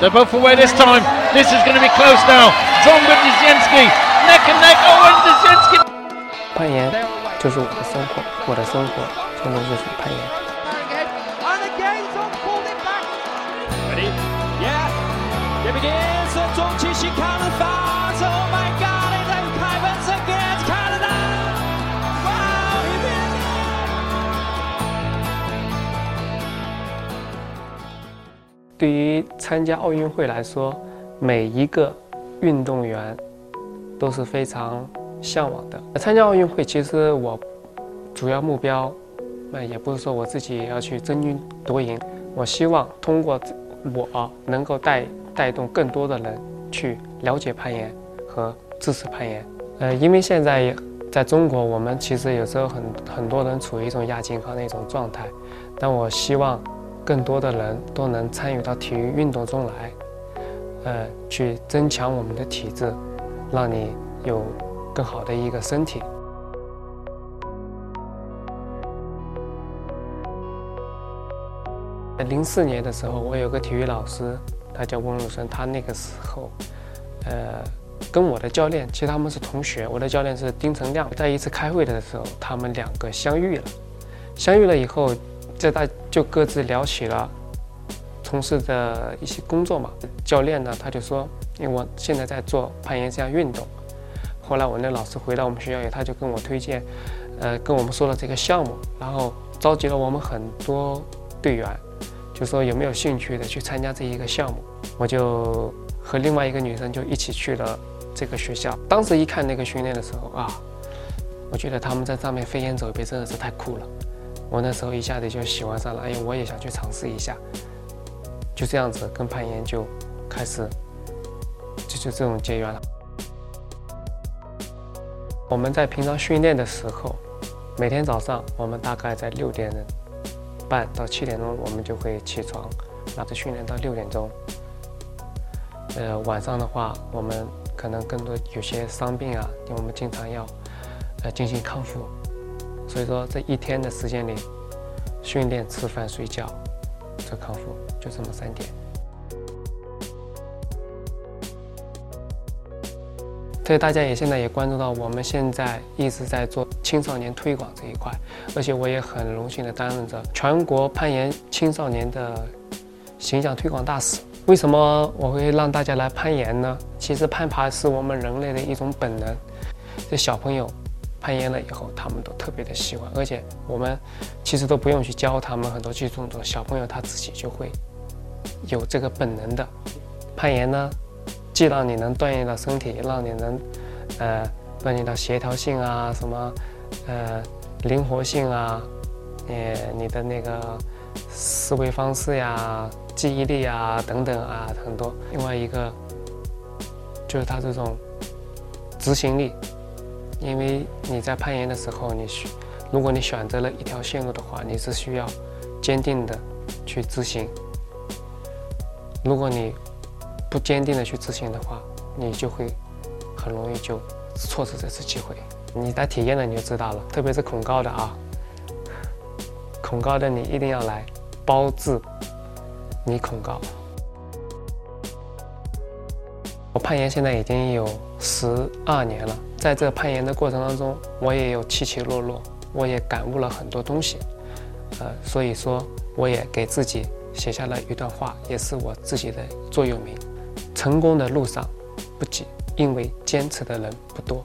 They're both away this time. This is going to be close now. Zonga Dziecienski, neck and neck. Owen Dziecienski. 攀岩就是我的生活，我的生活真的就是攀岩。 And again, Tom pulled it back. Ready? Yeah. Here begins the 中期新看的法 Oh 对于参加奥运会来说，每一个运动员都是非常向往的。参加奥运会，其实我主要目标，那也不是说我自己要去争金夺银，我希望通过我能够带带动更多的人去了解攀岩和支持攀岩。呃，因为现在在中国，我们其实有时候很很多人处于一种亚健康的一种状态，但我希望更多的人都能参与到体育运动中来，呃，去增强我们的体质，让你有更好的一个身体。零四年的时候，我有个体育老师，他叫温如生，他那个时候，呃，跟我的教练，其实他们是同学，我的教练是丁成亮，在一次开会的时候，他们两个相遇了，相遇了以后，这大就各自聊起了从事的一些工作嘛。教练呢，他就说，因为我现在在做攀岩这项运动，后来我那老师回到我们学校以后，他就跟我推荐，呃，跟我们说了这个项目，然后召集了我们很多队员，就说有没有兴趣的去参加这一个项目。我就和另外一个女生就一起去了这个学校。当时一看那个训练的时候啊，我觉得他们在上面飞檐走壁真的是太酷了。我那时候一下子就喜欢上了，哎呀，我也想去尝试一下。就这样子跟攀岩就开始，就就这种结缘了。我们在平常训练的时候，每天早上我们大概在六点半到七点钟，我们就会起床，然后训练到六点钟。呃，晚上的话，我们可能更多有些伤病啊，因为我们经常要呃进行康复，所以说这一天的时间里，训练、吃饭、睡觉，这康复就这么三点。所以大家也现在也关注到，我们现在一直在做青少年推广这一块，而且我也很荣幸的担任着全国攀岩青少年的形象推广大使。为什么我会让大家来攀岩呢？其实攀爬是我们人类的一种本能。这小朋友攀岩了以后，他们都特别的喜欢，而且我们其实都不用去教他们很多技术动作，小朋友他自己就会有这个本能的。攀岩呢，既让你能锻炼到身体，让你能呃锻炼到协调性啊，什么呃灵活性啊，呃你的那个思维方式呀、记忆力啊等等啊很多。另外一个就是他这种执行力，因为你在攀岩的时候，你需如果你选择了一条线路的话，你是需要坚定的去执行。如果你不坚定的去执行的话，你就会很容易就错失这次机会。你来体验了你就知道了，特别是恐高的啊，恐高的你一定要来，包治你恐高。攀岩现在已经有十二年了，在这攀岩的过程当中，我也有起起落落，我也感悟了很多东西，呃，所以说我也给自己写下了一段话，也是我自己的座右铭。成功的路上不急，因为坚持的人不多。